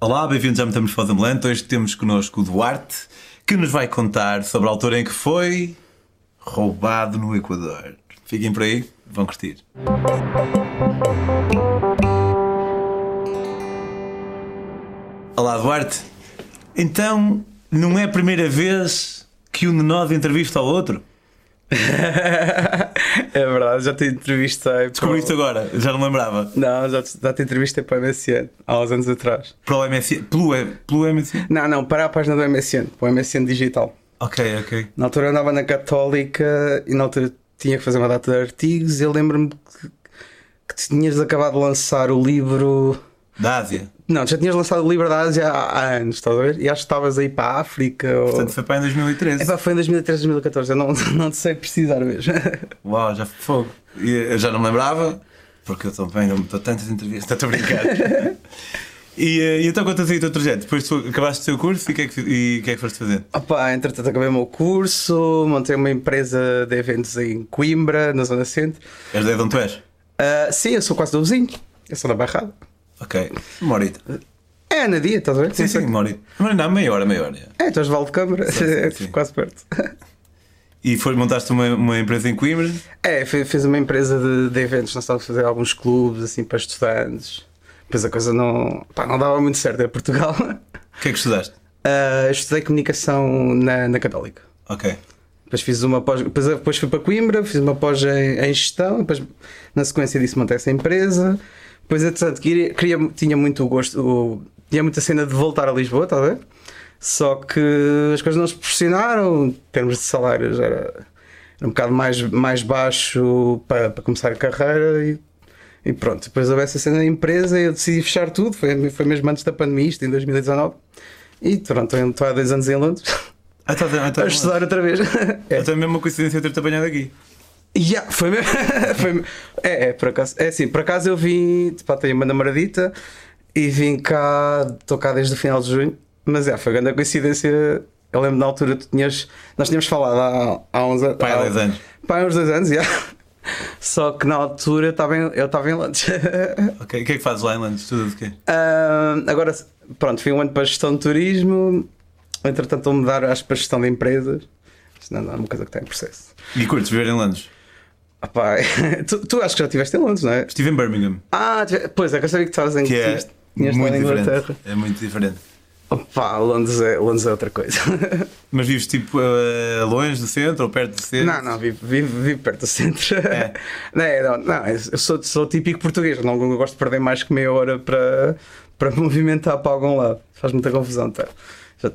Olá, bem-vindos à Metamorfose Ambulante. Hoje temos connosco o Duarte, que nos vai contar sobre a altura em que foi roubado no Equador. Fiquem por aí, vão curtir. Olá, Duarte. Então, não é a primeira vez que um de nós entrevista ao outro? É verdade, já te entrevistei. Descobriste agora, já não lembrava. Não, já te, já te entrevistei para o MSN há uns anos atrás. Para o MSN? Pelo, pelo MSN? Não, não, para a página do MSN, para o MSN digital. Ok, ok. Na altura eu andava na Católica e na altura tinha que fazer uma data de artigos. Eu lembro-me que, que tinhas acabado de lançar o livro. Da Ásia? Não, já tinhas lançado o livro da Ásia há, há anos, estás a ver? E acho que estavas aí para a África. Portanto, foi para em 2013. É pá, foi em 2013, 2014. Eu não, não sei precisar mesmo. Uau, já foi fogo. Eu já não me lembrava, porque eu também não estou tantas entrevistas, estou a brincar. E, e então contas aí o teu trajeto? Depois tu acabaste o teu curso e o que, é que, que é que foste fazer? Opa, entretanto acabei o meu curso, montei uma empresa de eventos em Coimbra, na Zona Centro. És de onde tu és? Uh, sim, eu sou quase do vizinho. Eu sou da Barrada. Ok, uma horita. É, na dia, estás a ver? Sim, sim, uma horita. Mas não, meia hora, meia hora. É, és de Val de Câmara, sim, sim, sim. quase perto. E foi, montaste uma, uma empresa em Coimbra? É, fiz uma empresa de, de eventos, nós estávamos a fazer alguns clubes assim para estudantes. Depois a coisa não, pá, não dava muito certo em Portugal. O que é que estudaste? Uh, estudei comunicação na, na Católica. Ok. Depois fiz uma pós, depois, depois fui para Coimbra, fiz uma pós em, em gestão, depois na sequência disso montei essa empresa. Depois, entretanto, queria, queria, tinha muito gosto, o, tinha muita cena de voltar a Lisboa, está a ver? Só que as coisas não se proporcionaram, em termos de salários, era, era um bocado mais, mais baixo para, para começar a carreira e e pronto, depois houve essa cena da empresa e eu decidi fechar tudo. Foi, foi mesmo antes da pandemia, isto em 2019. E pronto, estou há dois anos em Londres. Ah, tá, tá, tá, a estudar outra vez. É. É mesmo uma coincidência ter-te apanhado aqui. Yeah, foi mesmo. foi, é, é, por acaso. É assim, por acaso eu vim. Pá, tenho uma namoradita e vim cá. Estou cá desde o final de junho. Mas é, foi grande coincidência. Eu lembro na altura tu tinhas. Nós tínhamos falado há, há uns anos. Pai, há dois anos. Pai, há uns dois anos, já. Yeah. Só que na altura eu estava em, eu estava em Londres. ok, o que é que fazes lá em Londres? Tudo de quê? Uh, agora, pronto, fui um ano para a gestão de turismo. Entretanto, vou mudar acho, para a gestão de empresas. Isto não é uma coisa que está em processo. E curtes viver em Londres? Opa, tu, tu acho que já estiveste em Londres, não é? Estive em Birmingham. Ah, pois é, que eu sabia que estavas em que é muito diferente. É muito diferente. Opa, Londres é, Londres é outra coisa. Mas vives tipo uh, longe do centro ou perto do centro? Não, não, vivo, vivo, vivo perto do centro. É. não, não, não, eu sou, sou típico português, não gosto de perder mais que meia hora para, para movimentar para algum lado. Faz muita confusão, tá?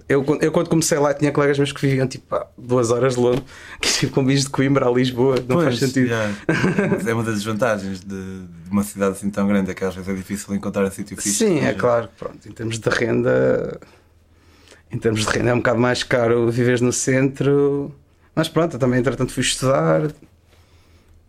Eu, eu quando comecei lá tinha colegas meus que viviam tipo duas horas de Londres, que tipo com bichos de Coimbra a Lisboa, não pois, faz sentido. Yeah. é uma das desvantagens de, de, uma cidade assim tão grande, é que às vezes é difícil encontrar um sítio fixe. Sim, é claro, pronto, em termos de renda, em termos de renda é um bocado mais caro viver no centro, mas pronto, eu também entretanto fui estudar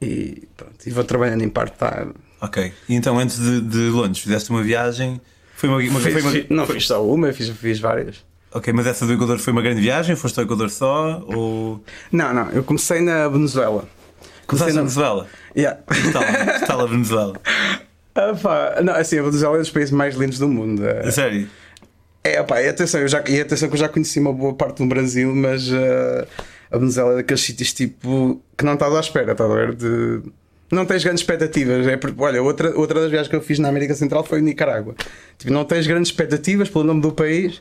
e pronto, e vou trabalhando em part-time. Ok, e então antes de, de Londres fizeste uma viagem, foi uma, uma, fiz, foi uma... Não fiz só uma, fiz, fiz várias. Ok, mas essa do Equador foi uma grande viagem? Foste ao Equador só? Ou... Não, não, eu comecei na Venezuela. Começaste na Venezuela? Yeah. Tal, que tal a Venezuela? Ah, pá, não, assim, a Venezuela é um dos países mais lindos do mundo. A sério? É, pá, e atenção, eu já, e atenção que eu já conheci uma boa parte do Brasil, mas uh, a Venezuela é daqueles sítios tipo que não estás à espera, estás a ver? De... Não tens grandes expectativas. É porque, olha, outra, outra das viagens que eu fiz na América Central foi em Nicarágua. Tipo, não tens grandes expectativas pelo nome do país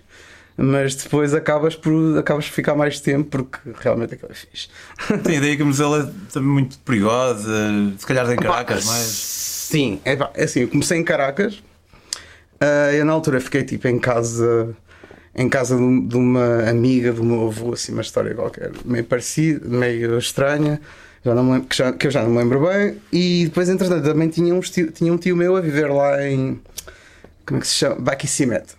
mas depois acabas por, acabas por ficar mais tempo porque realmente aquilo é fixe. Tem a ideia que a Venezuela é muito perigosa, se calhar em Caracas, mas. Sim, é, é assim, eu comecei em Caracas, uh, eu na altura fiquei tipo em casa. Em casa de, de uma amiga do meu avô, assim, uma história qualquer, meio parecida, meio estranha, já não lembro, que, já, que eu já não me lembro bem. E depois, entretanto, também tinha um, tio, tinha um tio meu a viver lá em. Como é que se chama? Barquisimeto.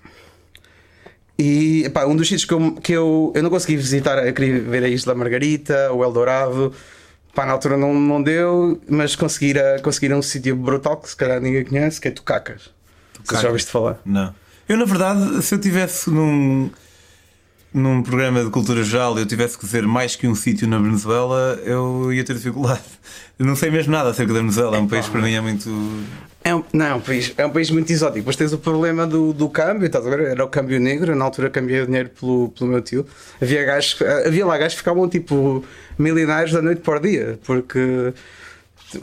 E um dos sítios que, eu, que eu, eu não consegui visitar, eu queria ver a Isla Margarita, o Eldorado. Pá, na altura não, não deu, mas conseguir, conseguir um sítio brutal que se calhar ninguém conhece, que é Tucacas. Tucacas. já ouviste falar? Não. Eu, na verdade, se eu tivesse num. Num programa de cultura geral eu tivesse que dizer mais que um sítio na Venezuela, eu ia ter dificuldade. Eu não sei mesmo nada acerca da Venezuela, é um país para mim é muito. É um, não, é um país, é um país muito exótico. Mas tens o problema do, do câmbio, estás a ver? Era o câmbio negro, na altura cambiei o dinheiro pelo, pelo meu tio. Havia, gajos, havia lá gajos que ficavam tipo milionários da noite para o dia, porque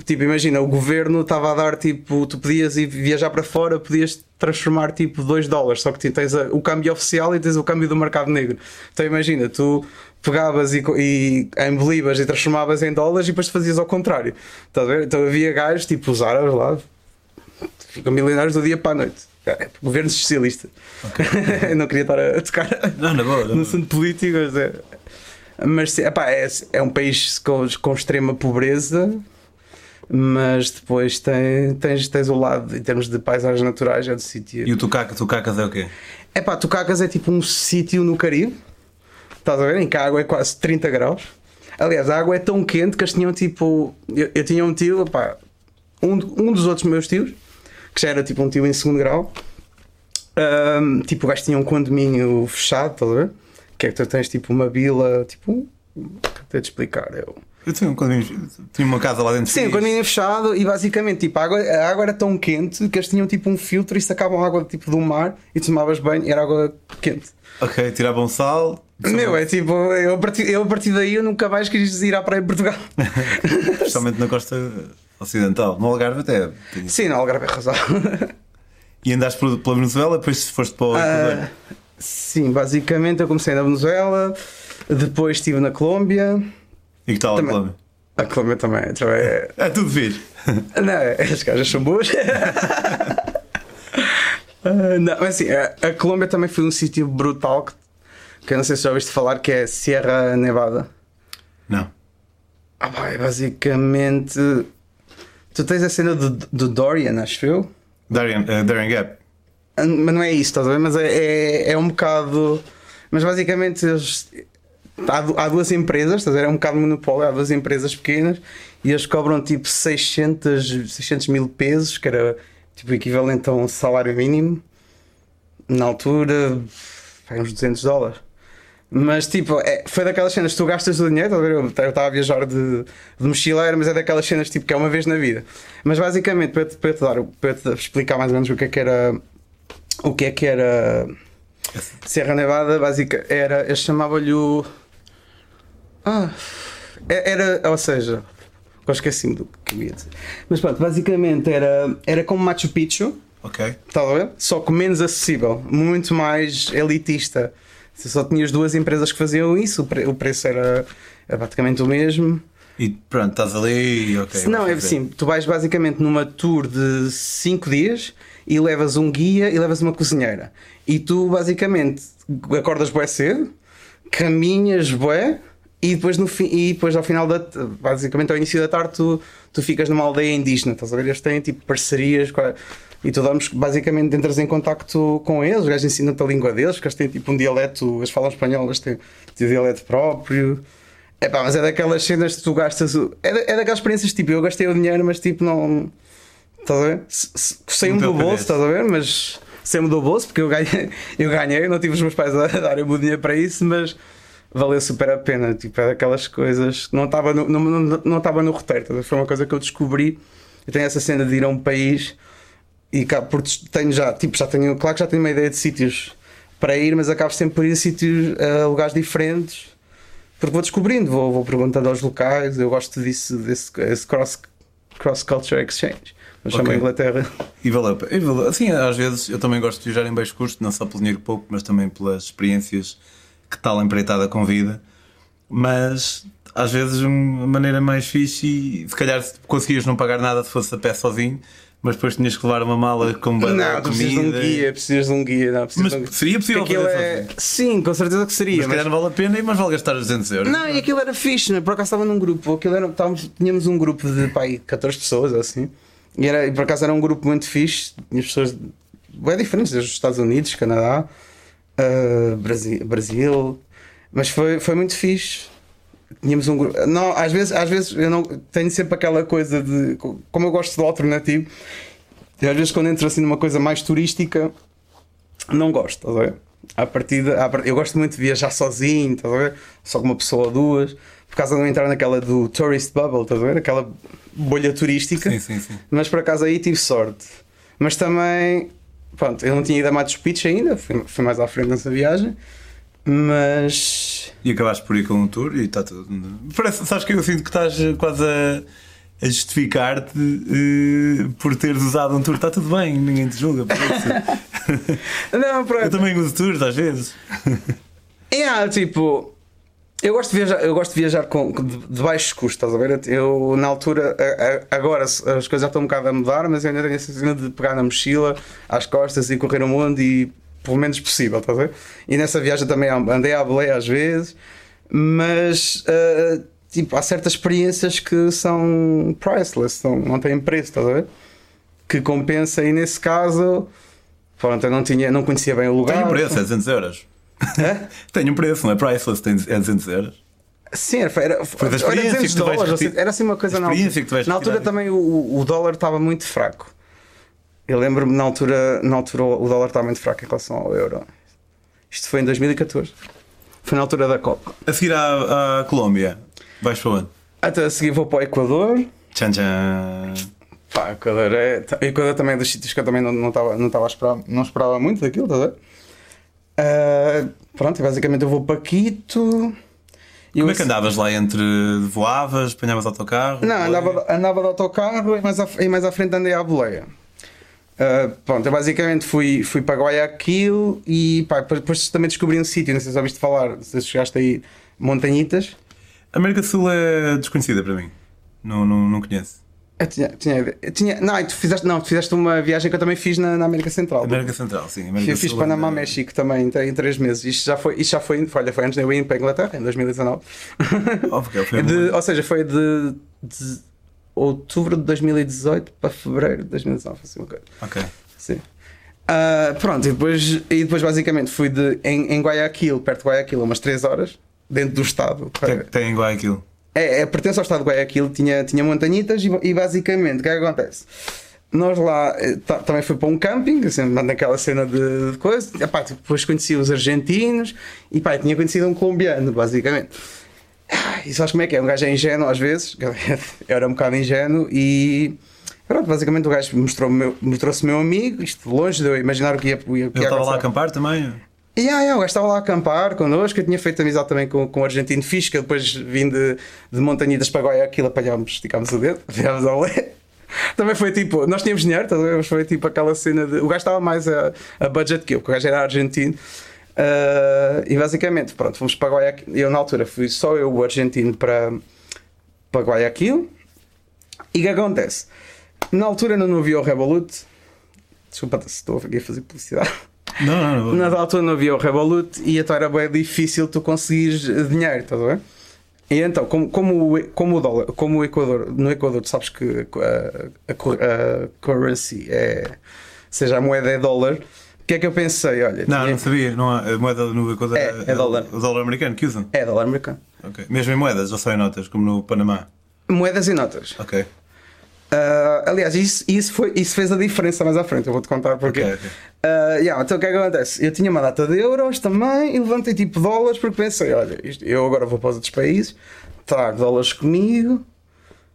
tipo, imagina, o governo estava a dar tipo, tu podias ir viajar para fora, podias transformar tipo 2 dólares, só que tens a, o câmbio oficial e tens o câmbio do mercado negro. Então imagina, tu pegavas e, e embelibas e transformavas em dólares e depois fazias ao contrário. Estás a ver? Então havia gajos tipo os árabes lá, ficam milionários do dia para a noite. É, governo socialista. Okay. não queria estar a tocar não, não, boa, não, no assunto político, mas é. Mas epá, é, é um país com, com extrema pobreza, mas depois tem, tens, tens o lado, em termos de paisagens naturais, é do sítio. E o Tucacas, Tucacas é o quê? É pá, Tucacas é tipo um sítio no Caribe, estás a ver? Em que a água é quase 30 graus. Aliás, a água é tão quente que eles tinham tipo. Eu, eu tinha um tio, pá, um, um dos outros meus tios, que já era tipo um tio em segundo grau. Um, tipo, o gajo tinha um condomínio fechado, estás a ver? Que é que tu tens tipo uma vila, tipo. Até te explicar. Eu, eu tinha, um condomínio, tinha uma casa lá dentro. Sim, um condomínio fechado e basicamente tipo, a, água, a água era tão quente que eles tinham tipo um filtro e sacavam água tipo do mar e tomavas banho e era água quente. Ok, tiravam sal. Meu, é tipo, eu a, partir, eu a partir daí eu nunca mais quis ir à praia Portugal. Especialmente na costa ocidental. No Algarve até. Sim, no Algarve é razão. E andaste pela Venezuela, depois foste para o Equador? Uh, sim, basicamente eu comecei na Venezuela, depois estive na Colômbia. E que tal a Colômbia? A Colômbia também. também é... é tudo vir. Não, as cajas são boas. uh, não, mas assim, a, a, Colômbia também foi um sítio brutal que, que eu não sei se já ouviste falar, que é Sierra Nevada. Não. Ah, vai, basicamente. Tu tens a cena do, do Dorian, acho eu. Dorian, uh, Dorian Gap. Ah, mas não é isso, estás a ver? Mas é, é, é um bocado. Mas basicamente eles há, há duas empresas, estás a ver? É um bocado de monopólio, há duas empresas pequenas e eles cobram tipo 600, 600 mil pesos, que era tipo equivalente a um salário mínimo na altura, uns 200 dólares. Mas tipo, é, foi daquelas cenas que tu gastas o dinheiro, eu estava a viajar de, de mochileiro, mas é daquelas cenas tipo que é uma vez na vida. Mas basicamente, para te, para te dar, para te explicar mais ou menos o que é que era. O que é que era. Serra Nevada, básica, era. Eu chamava-lhe o. Ah, é, era, ou seja, eu esqueci-me do que ia dizer. Mas pronto, basicamente era, era como Machu Picchu. Ok. Está a ver? Só que menos acessível, muito mais elitista. Só tinhas duas empresas que faziam isso, o preço era, era praticamente o mesmo. E pronto, estás ali ok. Não, é assim, tu vais basicamente numa tour de 5 dias e levas um guia e levas uma cozinheira. E tu basicamente acordas bué cedo, caminhas bué e depois, no fi, e depois ao final da basicamente ao início da tarde tu, tu ficas numa aldeia indígena, estás a ver? Eles têm tipo parcerias e tu damos basicamente entras em contacto com eles, os gajos ensinam-te a língua deles, porque eles têm tipo um dialeto, eles falam espanhol, eles têm, têm um dialeto próprio. É pá, mas é daquelas cenas que tu gastas. É, é daquelas experiências tipo, eu gastei o dinheiro, mas tipo não. Estás a ver? Saiu-me do bolso, estás a ver? Mas saiu-me do bolso porque eu ganhei, eu ganhei, não tive os meus pais a darem o dinheiro para isso, mas valeu super a pena. Tipo, é daquelas coisas que não estava no, não, não, não estava no roteiro. Foi uma coisa que eu descobri. Eu tenho essa cena de ir a um país e cá, porque tenho já, tipo, já tenho, claro que já tenho uma ideia de sítios para ir, mas acabo sempre por ir a sítios, a lugares diferentes, porque vou descobrindo, vou, vou perguntando aos locais. Eu gosto disso, desse, desse cross, cross culture exchange. Mas okay. chama Inglaterra. E valeu, e valeu. Assim, às vezes eu também gosto de viajar em baixo custo, não só pelo dinheiro pouco, mas também pelas experiências que tal empreitada convida, mas às vezes uma maneira mais fixe e se calhar conseguias não pagar nada se fosse a pé sozinho, mas depois tinhas que levar uma mala com Não, tu precisas de um guia, precisas de um guia. Não, mas de um... seria possível fazer é... Sim, com certeza que seria. Mas, mas... calhar não vale a pena e mais vale gastar 200 euros. Não, e aquilo era fixe, né? por acaso estava num grupo, aquilo era, estávamos, tínhamos um grupo de pai, 14 pessoas assim, e, era, e por acaso era um grupo muito fixe, tinha pessoas bem diferentes, dos Estados Unidos, Canadá, uh, Brasil, Brasil mas foi, foi muito fixe. Tínhamos um grupo. Não, às vezes, às vezes eu não tenho sempre aquela coisa de. Como eu gosto do alternativo, e às vezes quando entro assim numa coisa mais turística, não gosto, estás a ver? À partida, à part- eu gosto muito de viajar sozinho, estás a ver? Só com uma pessoa ou duas, por causa de não entrar naquela do tourist bubble, estás a ver? Aquela bolha turística. Sim, sim, sim. Mas por acaso aí tive sorte. Mas também, pronto, eu não tinha ido a Matos Picchu ainda, fui mais à frente nessa viagem. Mas. E acabaste por ir com um tour e está tudo. Parece, sabes que eu sinto que estás quase a, a justificar-te eh, por teres usado um tour. Está tudo bem, ninguém te julga. por isso. Não, pronto. eu também uso tours às vezes. É, tipo, eu gosto de viajar, eu gosto de, viajar com, de, de baixos custos, estás a ver? Eu, na altura, a- a- agora as coisas já estão um bocado a mudar, mas eu ainda tenho essa cena de pegar na mochila, às costas e correr o mundo e pelo menos possível, estás a ver? E nessa viagem também andei à boleia às vezes, mas ah, tipo, há certas experiências que são priceless, são, não têm preço, estás a ver? Que compensa e nesse caso. Pronto, eu não, tinha, não conhecia bem o lugar. Tem preço, é 200 euros. Hã? Tem um preço, não é priceless, tem, é 200 euros. Sim, era, era, da era experiência 200 que tu vais dólares, reti- assim, era assim uma coisa na altura. Na altura retirar. também o, o dólar estava muito fraco. Eu lembro-me na altura, na altura o dólar estava muito fraco em relação ao euro. Isto foi em 2014. Foi na altura da Copa. A seguir à, à Colômbia, vais para onde? Até a seguir vou para o Equador. Tchan tchan. Pá, Equador é. Equador também é dos sítios que eu também não, não, estava, não, estava a esperar, não esperava muito daquilo, estás a ver? Ah, pronto, basicamente eu vou para Quito. Como é que andavas lá entre voavas, apanhavas autocarro? Não, andava, andava de autocarro e mais à, e mais à frente andei à boleia. Uh, pronto, eu basicamente fui, fui para Guayaquil e pá, depois também descobri um sítio, não sei se ouviste falar, se chegaste aí, Montanhitas. A América do Sul é desconhecida para mim. Não, não, não conheço. Eu tinha, tinha, eu tinha, não, tu fizeste, não, tu fizeste uma viagem que eu também fiz na, na América Central. América Central, sim. América Eu fiz Panamá, ainda- México também em, em três meses. Isto já foi, isto já foi, olha, foi antes de eu ir para a Inglaterra, em 2019. Oh, porque foi De- ou seja, foi de, de outubro de 2018 para fevereiro de 2019, assim uma coisa. Ok. Sim. Ah, pronto, e depois, e depois basicamente fui de, em, em Guayaquil, perto de Guayaquil, umas 3 horas, dentro do estado. Tem, tem Guayaquil. É, é, pertence ao estado de Guayaquil, tinha, tinha montanhitas e, e basicamente o que é que acontece? Nós lá eh, ta- também fui para um camping, assim, naquela cena de, de coisa. Epá, tipo, depois conheci os argentinos e pá, tinha conhecido um colombiano, basicamente. E sabes como é que é? Um gajo é ingênuo às vezes, eu era um bocado ingênuo e pronto, basicamente o gajo mostrou-me meu- mostrou-se meu amigo, isto longe de eu imaginar o que ia, o que ia Ele estava lá a acampar também? E yeah, yeah, o gajo estava lá a acampar connosco. Eu tinha feito amizade também com, com o argentino eu depois vim de, de Montanhidas para Guayaquil, apanhámos, esticámos o dedo, viemos ao lé. Também foi tipo, nós tínhamos dinheiro, ver? mas foi tipo aquela cena de. O gajo estava mais a, a budget que eu, porque o gajo era argentino. Ah, e basicamente, pronto, fomos para Guayaquil. Eu na altura fui só eu, o argentino, para, para Guayaquil. E o que acontece? Na altura não havia o Revolut. Desculpa se estou aqui a fazer publicidade. Não, não, não. Na altura não havia o Revolut e então era bem difícil tu conseguires dinheiro, estás a ver? E então, como, como, o, como o dólar, como o Equador, no Equador tu sabes que a, a, cur- a currency é, ou seja, a moeda é dólar, o que é que eu pensei? Olha, Não, tinha- não sabia. Não há, a moeda no Equador É, é dólar. O dólar americano que usam. é dólar americano. Ok. Mesmo em moedas ou só em notas, como no Panamá. Moedas e notas. Ok. Ah, aliás, isso, isso, foi, isso fez a diferença mais à frente, eu vou-te contar porquê. Ok, ok. Ah, yeah, então o que é que acontece? Eu tinha uma data de euros também e levantei tipo dólares porque pensei: olha, isto- eu agora vou para os outros países, trago dólares comigo.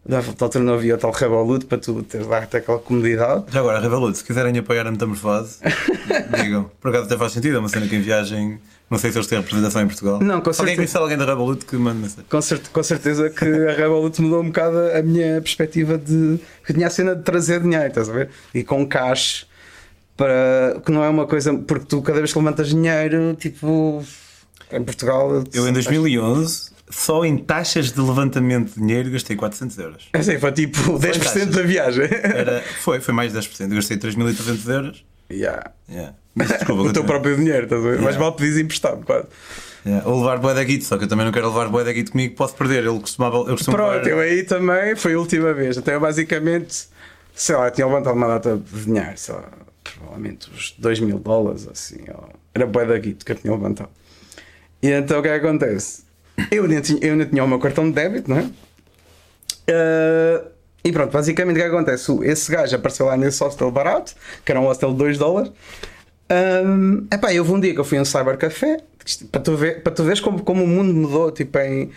Havia o tal Revolut para tu teres lá até aquela comodidade. Já agora, Revolut, se quiserem apoiar a metamorfose, digam. Por acaso até faz sentido, é uma cena que em viagem. Não sei se eles têm representação em Portugal. Não, com Se alguém certeza. conhecer alguém da Revolut que manda mensagem. Com, certe- com certeza que a Revolut mudou um bocado a minha perspectiva de. que tinha a cena de trazer dinheiro, estás a ver? E com cash, para. que não é uma coisa. porque tu cada vez que levantas dinheiro, tipo. em Portugal. Eu em 2011, só em taxas de levantamento de dinheiro, gastei 400 euros. Assim, foi tipo 10% taxas. da viagem. Era, foi, foi mais de 10%. Eu gastei 3.300 euros. Yeah. Yeah. Mas desculpa, o teu próprio dinheiro, estás a ver? Yeah. Mais vale pedires emprestado, quase. Yeah. Ou levar boé da guito, só que eu também não quero levar boé da guito comigo, posso perder. Ele costumava. Eu costumo Pronto, levar- eu aí também foi a última vez. Até eu basicamente, sei lá, tinha levantado uma data de dinheiro, sei lá, provavelmente uns 2 mil dólares, assim. ó. Era bué da guito que eu tinha levantado. E então o que é que acontece? Eu ainda tinha, eu tinha o meu cartão de débito, não é? Ah, e pronto, basicamente o que acontece? Esse gajo apareceu lá nesse hostel barato, que era um hostel de 2 dólares. Um, epá, houve um dia que eu fui a um cybercafé para tu, ver, para tu veres como, como o mundo mudou tipo, em,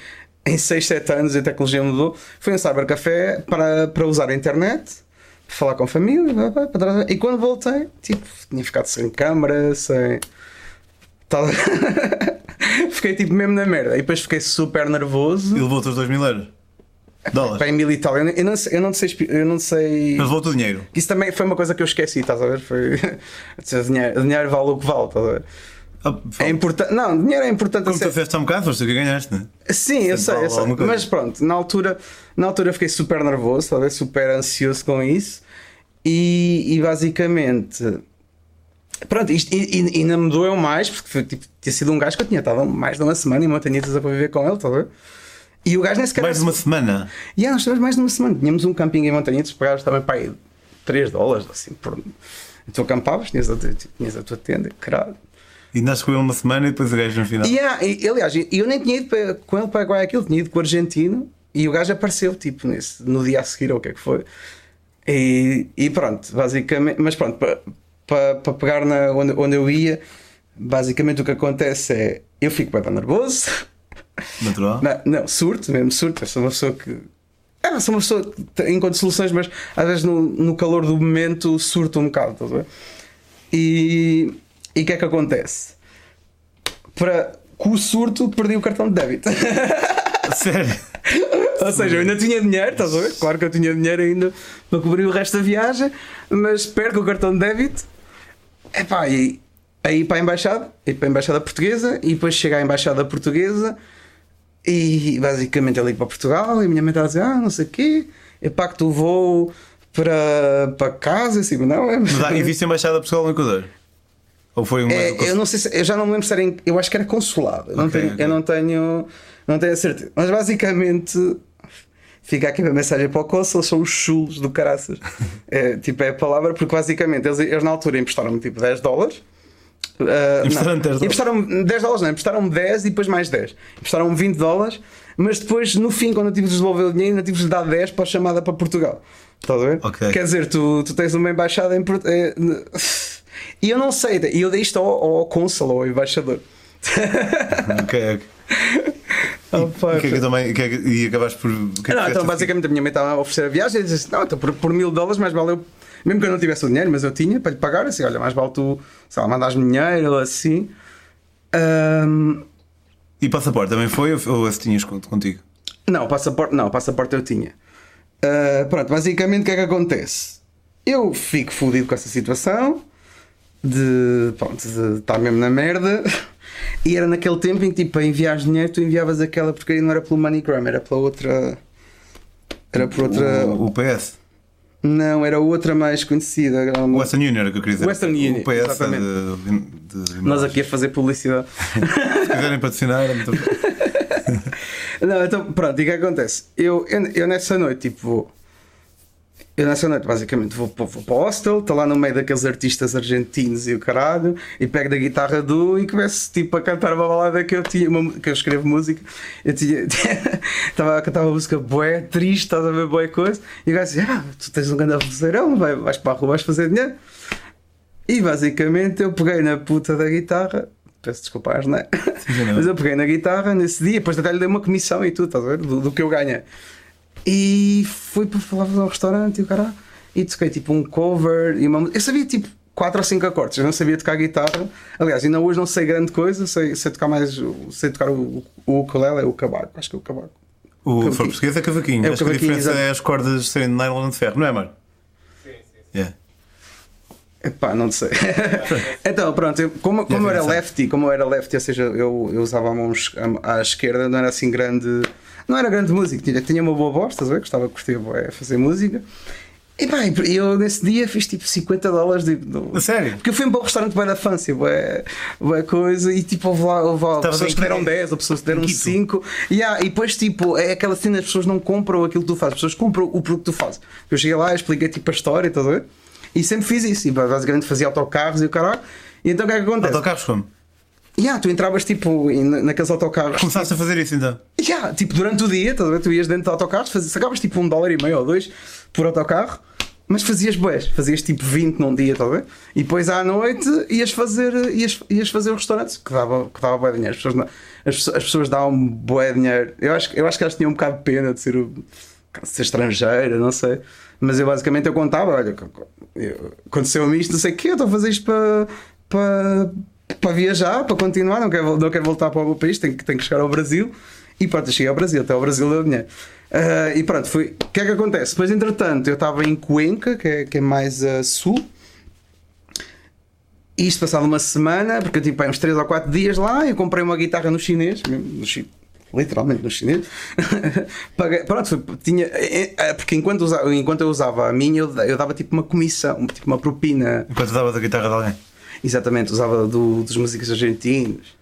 em 6, 7 anos a tecnologia mudou. Fui a um cybercafé para, para usar a internet, falar com a família e quando voltei, tipo, tinha ficado sem câmara, sem. fiquei tipo mesmo na merda. E depois fiquei super nervoso. E levou-te os 2 mil euros? Dólares? Para em mil e tal. Eu, eu, não, sei- eu não sei. Eu não sei... Mas levou-te o dinheiro. Isso também foi uma coisa que eu esqueci, estás a ver? Foi... o dinheiro, o dinheiro vale o que vale, estás a ver? Ah, É importante. Não, dinheiro é importante. Como tu fizeste um bocado, foste tu que ganhaste, não é? Sim, eu sei, eu sei. Mas pronto, na altura, na altura fiquei super nervoso, ver? super ansioso com isso. E, e basicamente. Pronto, isto e, e, ainda me doeu mais, porque foi, tipo, tinha sido um gajo que eu tinha estado mais de uma semana em montanhitas a viver com ele, estás a ver? E o gajo nem sequer. Mais de uma semana. E yeah, nós tivemos mais de uma semana. Tínhamos um camping em Montanhitos, pagavas também para aí 3 dólares, assim, por. Tu acampavas, tinhas a, tinhas a tua tenda, caralho. E andaste com ele uma semana e depois o gajo no final. E, yeah, e, aliás, eu nem tinha ido para- com ele para Guayaquil, tinha ido com o argentino e o gajo apareceu, tipo, nesse, no dia a seguir, ou o que é que foi. E, e pronto, basicamente, mas pronto, para, para, para pegar na, onde, onde eu ia, basicamente o que acontece é eu fico bem nervoso. Natural. Não, não, surto mesmo, surto. Eu sou uma pessoa que. É, sou uma pessoa que encontra soluções, mas às vezes no, no calor do momento surto um bocado, estás a ver? E e o que é que acontece? Para, com o surto perdi o cartão de débito. Sério. Ou seja, eu ainda tinha dinheiro, estás a ver? Claro que eu tinha dinheiro ainda para cobrir o resto da viagem, mas perco o cartão de débito. Epá, e aí para a embaixada, e para a embaixada portuguesa, e depois chega à embaixada portuguesa e basicamente eu ligo para Portugal e a minha mãe está a dizer, ah, não sei o quê, eu pacto o voo para, para casa, assim, não é? E viste a embaixada de Portugal no Equador? Ou foi um. É, eu não sei se, eu já não me lembro se era em, eu acho que era consulado. Eu, não, tenho, ok. eu não tenho, não tenho a certeza. Mas basicamente fica aqui a mensagem para o cônsul, são os chulos do caraças. É, tipo, é a palavra, porque basicamente eles, eles na altura emprestaram-me tipo 10 dólares. Ah, Emprestaram não, 10 dólares? Emprestaram-me 10 dólares, não, emprestaram-me 10 e depois mais 10. Emprestaram-me 20 dólares, mas depois no fim, quando eu tive de devolver o dinheiro, ainda tive de dar 10 para a chamada para Portugal. Estás a ver? Ok. Quer dizer, tu, tu tens uma embaixada em Portugal. E eu não sei, e eu dei isto ao, ao cônsul, ao embaixador. Ok, ok. Oh, E, que é que também, que é que- e acabaste por. que é que Não, então a basicamente a minha mãe estava a oferecer a viagem e disse assim, não, então por, por mil dólares mais vale eu, mesmo que eu não tivesse o dinheiro, mas eu tinha para lhe pagar, assim, olha, mais vale tu, sei lá, mandares-me dinheiro ou assim. Seguir? E passaporte também foi ou, esse tinhas con- contigo? não, passaporte, não, passaporte eu tinha. Ah, pronto, basicamente o que é que acontece? Eu fico fodido com essa situação de, pronto, de estar mesmo na merda. E era naquele tempo em que, tipo, para enviar dinheiro, tu enviavas aquela porcaria, não era pelo MoneyGram, era pela outra. Era por outra. O, o PS. Não, era outra mais conhecida. era O uma- Western Union era o que eu queria dizer. Western Union, O PS exatamente. de, de, de, Nós aqui a fazer publicidade. Se quiserem patrocinar, é muito... Não, então, pronto, e o que acontece? Eu, eu, eu nessa noite, tipo, vou. Eu nessa noite, basicamente, vou, vou, vou para o hostel, estou lá no meio daqueles artistas argentinos e o caralho, e pego da guitarra do e começo tipo a cantar uma balada que eu tinha, uma, que eu escrevo música. Eu tinha. Estava a cantar uma música boé, triste, estás a ver boé coisa, e o gajo dizia: Ah, tu tens um grande vozeirão, vai, vais para a rua, vais fazer dinheiro. E basicamente eu peguei na puta da guitarra, peço desculpa, às, não é? não. Mas eu peguei na guitarra nesse dia, depois até lhe dei uma comissão e tudo, estás a ver? Do, do que eu ganhei. E fui para falar ao restaurante e o cara e toquei tipo um cover e uma Eu sabia tipo 4 ou 5 acordes, eu não sabia tocar guitarra. Aliás, ainda hoje não sei grande coisa, sei, sei tocar mais, sei tocar o, o ukulele, é o cavaco, acho que é o cavaco. O Cavaquinho. for português é cavaquinho. É o Acho que a diferença exato. é as cordas serem de nylon ou de ferro, não é, Mário? Sim, sim. sim. Yeah. Epá, não sei. então, pronto, eu- como, como eu era lefty, como eu era lefty, ou seja, eu, eu usava a mão à esquerda, não era assim grande. Não era grande música, tinha, tinha uma boa voz, estás a ver? Gostava de curtir fazer música. E bem, eu nesse dia fiz tipo 50 dólares de, sério? Porque eu fui para um restaurante bem da Fância, bué, bué coisa, e tipo, houve lá, houve lá pessoas em que deram Quito? 10, ou pessoas que deram Em Quito? 5. Yeah, e depois, tipo, é aquela cena, as pessoas não compram aquilo que tu fazes, as pessoas compram o produto que tu fazes. Eu cheguei lá, expliquei tipo a história, estás a ver? E sempre fiz isso, e basicamente fazia autocarros e o caralho. E então o que é que acontece? Autocarros como? Yeah, tu entravas tipo naqueles autocarros. Começaste a fazer isso então? Yeah, tipo durante o dia? Tu ias dentro de autocarros, fazias, sacavas tipo um dólar e meio ou dois por autocarro Mas fazias boés, fazias tipo 20 num dia, a ver? E depois à noite ias fazer, ias, ias fazer o restaurante que dava, que dava bué dinheiro. As pessoas, não- as, as pessoas davam bué dinheiro. Eu acho, eu acho que elas tinham um bocado de pena de ser, ser estrangeira, não sei. Mas eu basicamente eu contava, olha, eu- aconteceu-me isto, não sei o quê, eu estou a fazer isto para, para, para viajar, para continuar, não quero, não quero voltar para o meu país, tenho, que- tenho que chegar ao Brasil. E pronto, cheguei ao Brasil, até ao Brasil deu dinheiro. Ah, e pronto, foi. O que é que acontece? Depois, entretanto, eu estava em Cuenca, que é, que é mais a sul. E isto passado uma semana, porque eu tipo, uns 3 ou 4 dias lá, eu comprei uma guitarra no chinês, no literalmente no chinês. Paguei- pronto, tinha, é, é, porque enquanto, usava- enquanto eu usava a minha, eu, da- eu dava tipo uma comissão, tipo uma propina. Enquanto dava da guitarra de alguém. Exatamente, usava do, dos músicos argentinos.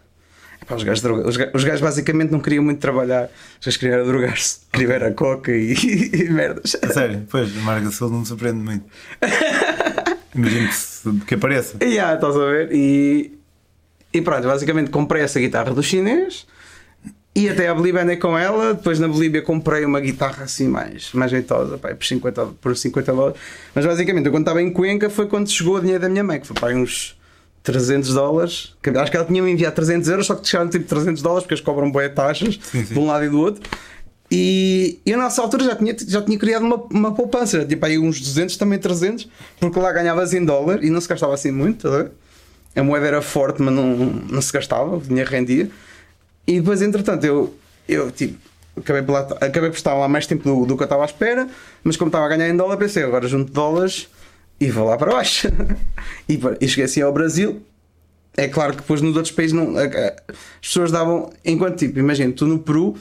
Epá, os, gajos droga- os, os gajos basicamente não queriam muito trabalhar, os gajos queriam drogar-se, queriam era coca e, e merdas. A sério, pois, a Marga Sul não me surpreende muito. Imagino que, que apareça. E yeah, estás a ver? E, e pronto, basicamente comprei essa guitarra do chinês e até a Bolívia andei com ela. Depois na Bolívia comprei uma guitarra assim mais, mais jeitosa, pá, por, 50, por 50 dólares. Mas basicamente, eu quando estava em Cuenca foi quando chegou o dinheiro da minha mãe, que foi para aí uns 300 dólares. Que Acho que ela tinha me enviado 300 euros, só que chegaram tipo 300 dólares porque eles cobram boé taxas Sim, sim. de um lado e do outro. E eu nessa altura já tinha, já tinha criado uma, uma poupança, para aí uns 200, também 300, porque lá ganhavas em dólar e não se gastava assim muito, tá a moeda era forte, mas não, não se gastava, o dinheiro rendia. E depois, entretanto, eu, eu tipo, acabei por, lá, acabei por estar lá mais tempo do, do que eu estava à espera, mas como estava a ganhar em dólar, pensei, agora junto dólares e vou lá para baixo. e, e cheguei assim ao Brasil. É claro que depois nos outros países não, as pessoas davam, enquanto tipo, imagina, tu no Peru,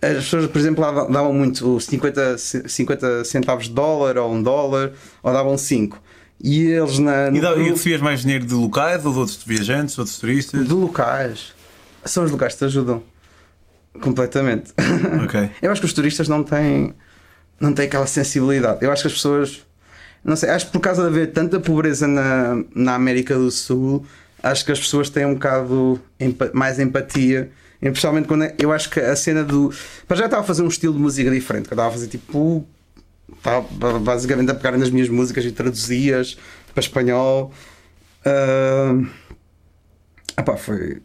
as pessoas, por exemplo, lá davam muito 50, ce- 50 centavos de dólar ou um dólar, ou davam 5. E eles na. E, e Peru- recebias mais dinheiro de locais ou de outros viajantes, outros turistas? de locais. São os locais que te ajudam. Completamente. Ok. Eu acho que os turistas não têm, não têm aquela sensibilidade. Eu acho que as pessoas. Não sei, acho que por causa de haver tanta pobreza na, na América do Sul, acho que as pessoas têm um bocado empa- mais empatia. Especialmente quando é- eu acho que a cena do. Para já estava a fazer um estilo de música diferente, que eu estava a fazer tipo. Estava basicamente a pegar nas minhas músicas e traduzias para espanhol. Ah, epá, foi.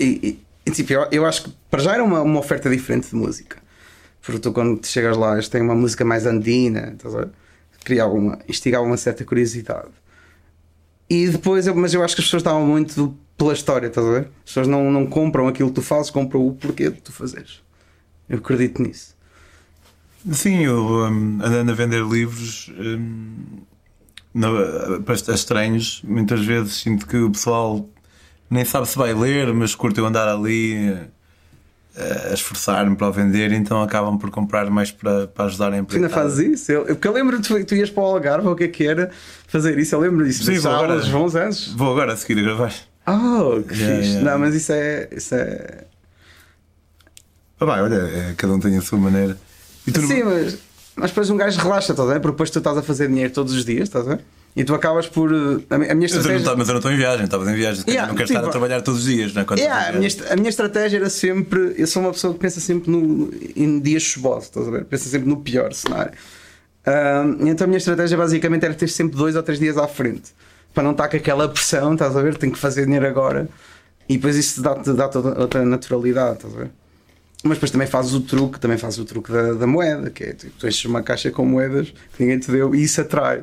E, e- tipo, eu, eu acho que para já era uma, uma oferta diferente de música. Porque tu, quando chegas lá, eles têm uma música mais andina, estás a ver? Cria alguma, instigava uma certa curiosidade. E depois, eu- mas eu acho que as pessoas estavam muito pela história, estás a ver? As pessoas não, não compram aquilo que tu fazes, compram o porquê de tu fazeres. Eu acredito nisso. Sim, eu hum, andando a vender livros na- para estranhos, muitas vezes sinto que o pessoal nem sabe se vai ler, mas curte eu andar ali eh, a esforçar-me para o vender, então acabam por comprar mais para, para ajudar a Tu ainda empresa. fazes isso? Eu, porque eu lembro que tu, ias para o Algarve, o que é que era, fazer isso. Eu lembro disso. Sim, vou agora. bons anos. Vou agora a seguir a gravar. Oh, que Yeah, fixe. yeah. Não, mas isso é. Isso é... Ah, vai, olha, é, cada um tem a sua maneira. Tu não- Sim, mas, mas depois um gajo relaxa, estás a ver? Porque depois tu estás a fazer dinheiro todos os dias, estás a ver? E tu acabas por. uh, A, mi- a minha Mas eu não estratégia. mas eu não estou em viagem, estavas em viagem. Yeah, não quero tipo- estar a trabalhar todos os dias, não é? Yeah, a, minha, a minha estratégia era sempre. Eu sou uma pessoa que pensa sempre no, em dias chuvosos, estás a ver? Pensa sempre no pior cenário. Então a minha estratégia basicamente era ter sempre dois ou três dias à frente para não estar com aquela pressão, estás a ver? Tenho que fazer dinheiro agora e depois isso dá-te dá outra naturalidade, estás a ver? Mas depois também fazes o truque, também fazes o truque da, da moeda, que é tipo, tu enches uma caixa com moedas que ninguém te deu e isso atrai.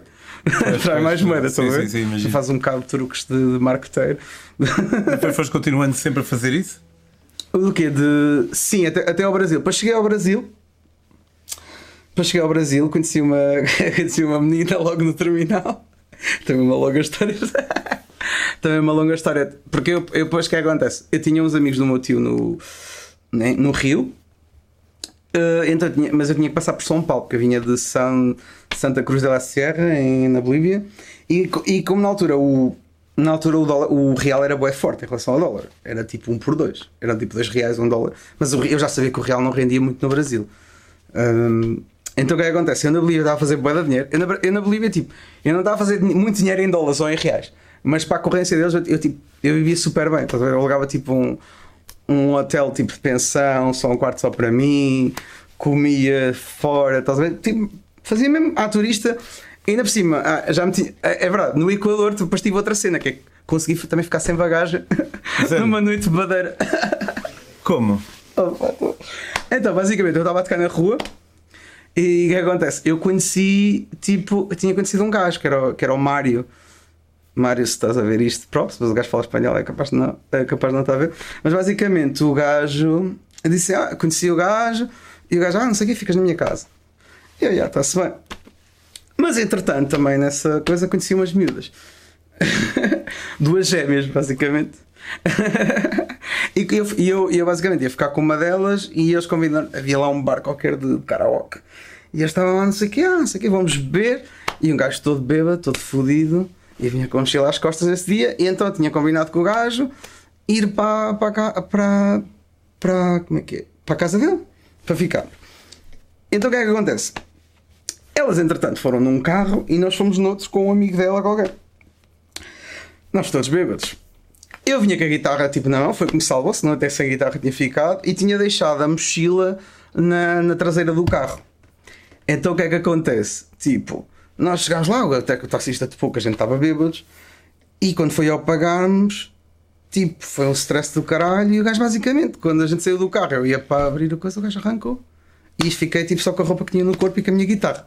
Pois. mais moedas, Sim, ver? sim, sim, imagino. fazes um bocado de truques de, marketeiro. Depois foste continuando sempre a fazer isso? Do quê? De... Sim, até, até ao Brasil. Depois cheguei ao Brasil. Depois cheguei ao Brasil, conheci uma, conheci uma menina logo no terminal. Também uma longa história. Também uma longa história. Porque eu, eu depois o que é que acontece? Eu tinha uns amigos do meu tio no, né, no Rio. Eh, então tinha- mas eu tinha que passar por São Paulo, porque eu vinha de San, Santa Cruz de la Sierra, em, na Bolívia. E, e como na altura o, na altura o, dólar, o real era bué forte em relação ao dólar. Era tipo um por dois. Era tipo dois reais um dólar. Mas o eu já sabia que o real não rendia muito no Brasil. Hum, então o que é que acontece? Eu na Bolívia estava a fazer bué de dinheiro. Eu na, eu na Bolívia, tipo, eu não estava a fazer muito dinheiro em dólares ou em reais. Mas para a concorrência deles, eu, eu, tipo, eu vivia super bem. Eu alugava tipo um, um hotel tipo de pensão, só um quarto só para mim, comia fora, estás a ver? Tipo, fazia mesmo à turista. Ainda por cima, ah, já me tinha, é, é verdade, no Equador depois tive outra cena que é que consegui também ficar sem bagagem numa noite de madeira. Como? Tô- Então, basicamente, eu estava a tocar na rua e o que é acontece? Eu conheci, tipo, eu tinha conhecido um gajo que era, que era o Mário. Mário, se estás a ver isto, props, mas o gajo fala espanhol, é capaz de não, é capaz de não estar a ver. Mas basicamente, o gajo disse: Ah, conheci o gajo e o gajo, ah, não sei o que, ficas na minha casa. E eu, já, está-se bem. Mas entretanto, também nessa coisa conheci umas miúdas. Duas gêmeas, basicamente. e eu, eu, eu basicamente ia ficar com uma delas e eles convidaram. Havia lá um bar qualquer de karaoke. E eles estavam lá, não sei o que, ah, não sei o que, vamos beber. E um gajo todo bêbado, todo fodido. E vinha com a mochila às costas esse dia. E então tinha combinado com o gajo ir para, para, para, para, como é que é? Para a casa dele, para ficar. Então o que é que acontece? Elas, entretanto, foram num carro e nós fomos noutros com um amigo dela qualquer. Nós todos bêbados. Eu vinha com a guitarra tipo na mão, foi como salvou, senão até sem a guitarra tinha ficado, e tinha deixado a mochila na, na traseira do carro. Então o que é que acontece? Tipo, nós chegámos lá, até que o taxista de pouco a gente estava bêbados, e quando foi ao pagarmos, tipo, foi um stress do caralho, e o gajo basicamente, quando a gente saiu do carro, eu ia para abrir a coisa, o gajo arrancou. E fiquei tipo só com a roupa que tinha no corpo e com a minha guitarra.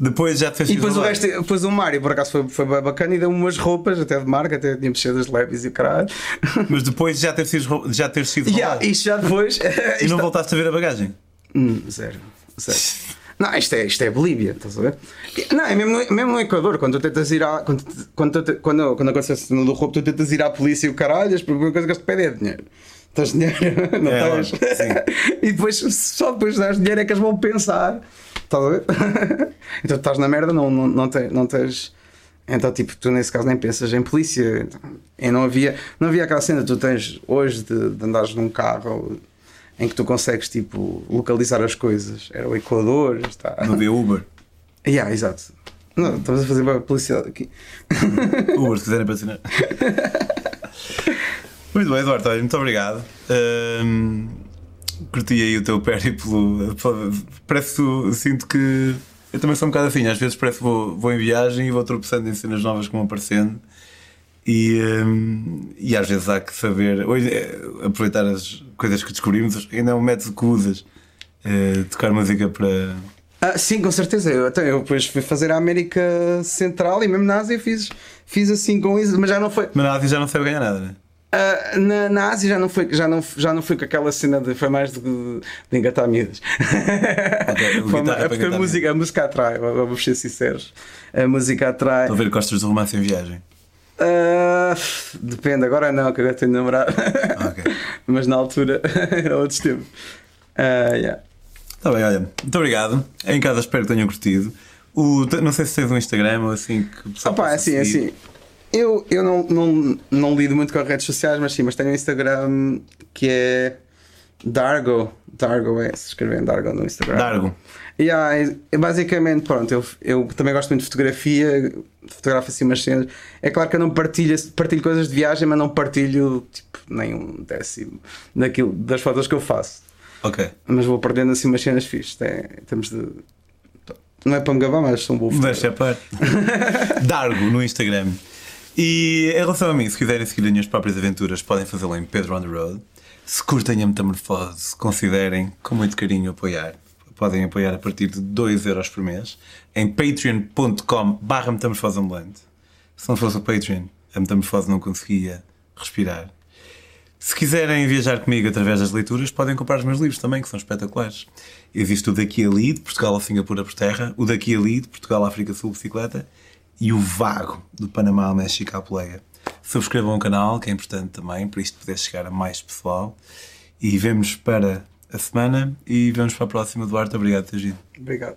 Depois já te fez E depois o resto, depois o Mário, por acaso foi, foi bacana e deu-me umas roupas, até de marca, até tinha das leves e o caralho. Mas depois já ter sido, já ter sido Yeah, isto já depois. E não voltaste a ver a bagagem? Hum, zero, zero. Não, isto é, isto é Bolívia, estás a ver? Não, é mesmo, no- mesmo no Equador, quando tu tentas ir à. Quando, quando, quando, quando acontece a cena do roubo, tu tentas ir à polícia e o caralho, a primeira coisa que eles te pedem é dinheiro. Tens dinheiro? Não É, tens? e depois, só depois de dar dinheiro é que eles vão pensar. Estás a ver? então tu estás na merda, não, não, não, tens, não tens. Então, tipo, tu nesse caso nem pensas em polícia. E não havia, não havia aquela cena tu tens hoje de, de andares num carro em que tu consegues, tipo, localizar as coisas. Era o Equador, está. Não havia Uber. Yeah, exato. Não, estamos a fazer uma publicidade aqui. Uber, se quiserem patrocinar. Muito bem, Eduardo, muito obrigado. Ahm, curti aí o teu périplo. Parece que sinto que. Eu também sou um bocado assim, às vezes parece que vou, vou em viagem e vou tropeçando em cenas novas que vão aparecendo. E, ahm, e às vezes há que saber hoje, é, aproveitar as coisas que descobrimos. Ainda é um método que usas. eh, tocar música para. Ah, sim, com certeza. Eu, até, eu depois fui fazer a América Central e mesmo na Ásia fiz, fiz assim com isso, mas já não foi. Mas na Ásia já não sabe ganhar nada, né? Ah, na, na Ásia já não, foi, já, não, já não foi com aquela cena de. Foi mais de, de engatar miúdas. Foi é porque a música, a música atrai, vamos ser sinceros. A música atrai. Estou a ver costas do romance em viagem. Ah, depende, agora não, que agora tenho namorado. Ok. Mas na altura era outros tempos. Ah, yeah. Está bem, olha, muito obrigado. Em casa espero que tenham curtido. O, não sei se tens um Instagram ou assim que Opa, possa assim, seguir. assim. Eu, eu não, não, não lido muito com as redes sociais, mas sim, mas tenho um Instagram que é Dargo. Dargo é, se escrevem Dargo no Instagram. Dargo. Yeah, é- basicamente, pronto, eu, eu também gosto muito de fotografia, fotografo assim umas cenas. É claro que eu não partilho, partilho coisas de viagem, mas não partilho tipo, nem um décimo daquilo, das fotos que eu faço. Ok. Mas vou perdendo assim umas cenas fixas. É, em termos de. Não é para me gabar, mas sou um bom Deixa a parte. Dargo no Instagram. E em relação a mim, se quiserem seguir as minhas próprias aventuras, podem fazê-lo em Pedro on the Road. Se curtem a metamorfose, considerem com muito carinho apoiar. Podem apoiar a partir de 2€ euros por mês em patreon.com barra metamorfose ambulante. Se não fosse o Patreon, a metamorfose não conseguia respirar. Se quiserem viajar comigo através das leituras, podem comprar os meus livros também, que são espetaculares. Existe o Daqui Ali, de Portugal a Singapura por terra, o Daqui Ali, de Portugal à África Sul, bicicleta, e o Vago, do Panamá ao México à Poleia. Subscrevam o canal, que é importante também, para isto poder chegar a mais pessoal. E vemos para a semana e vemos para a próxima, Duarte. Obrigado por teres ido. Obrigado.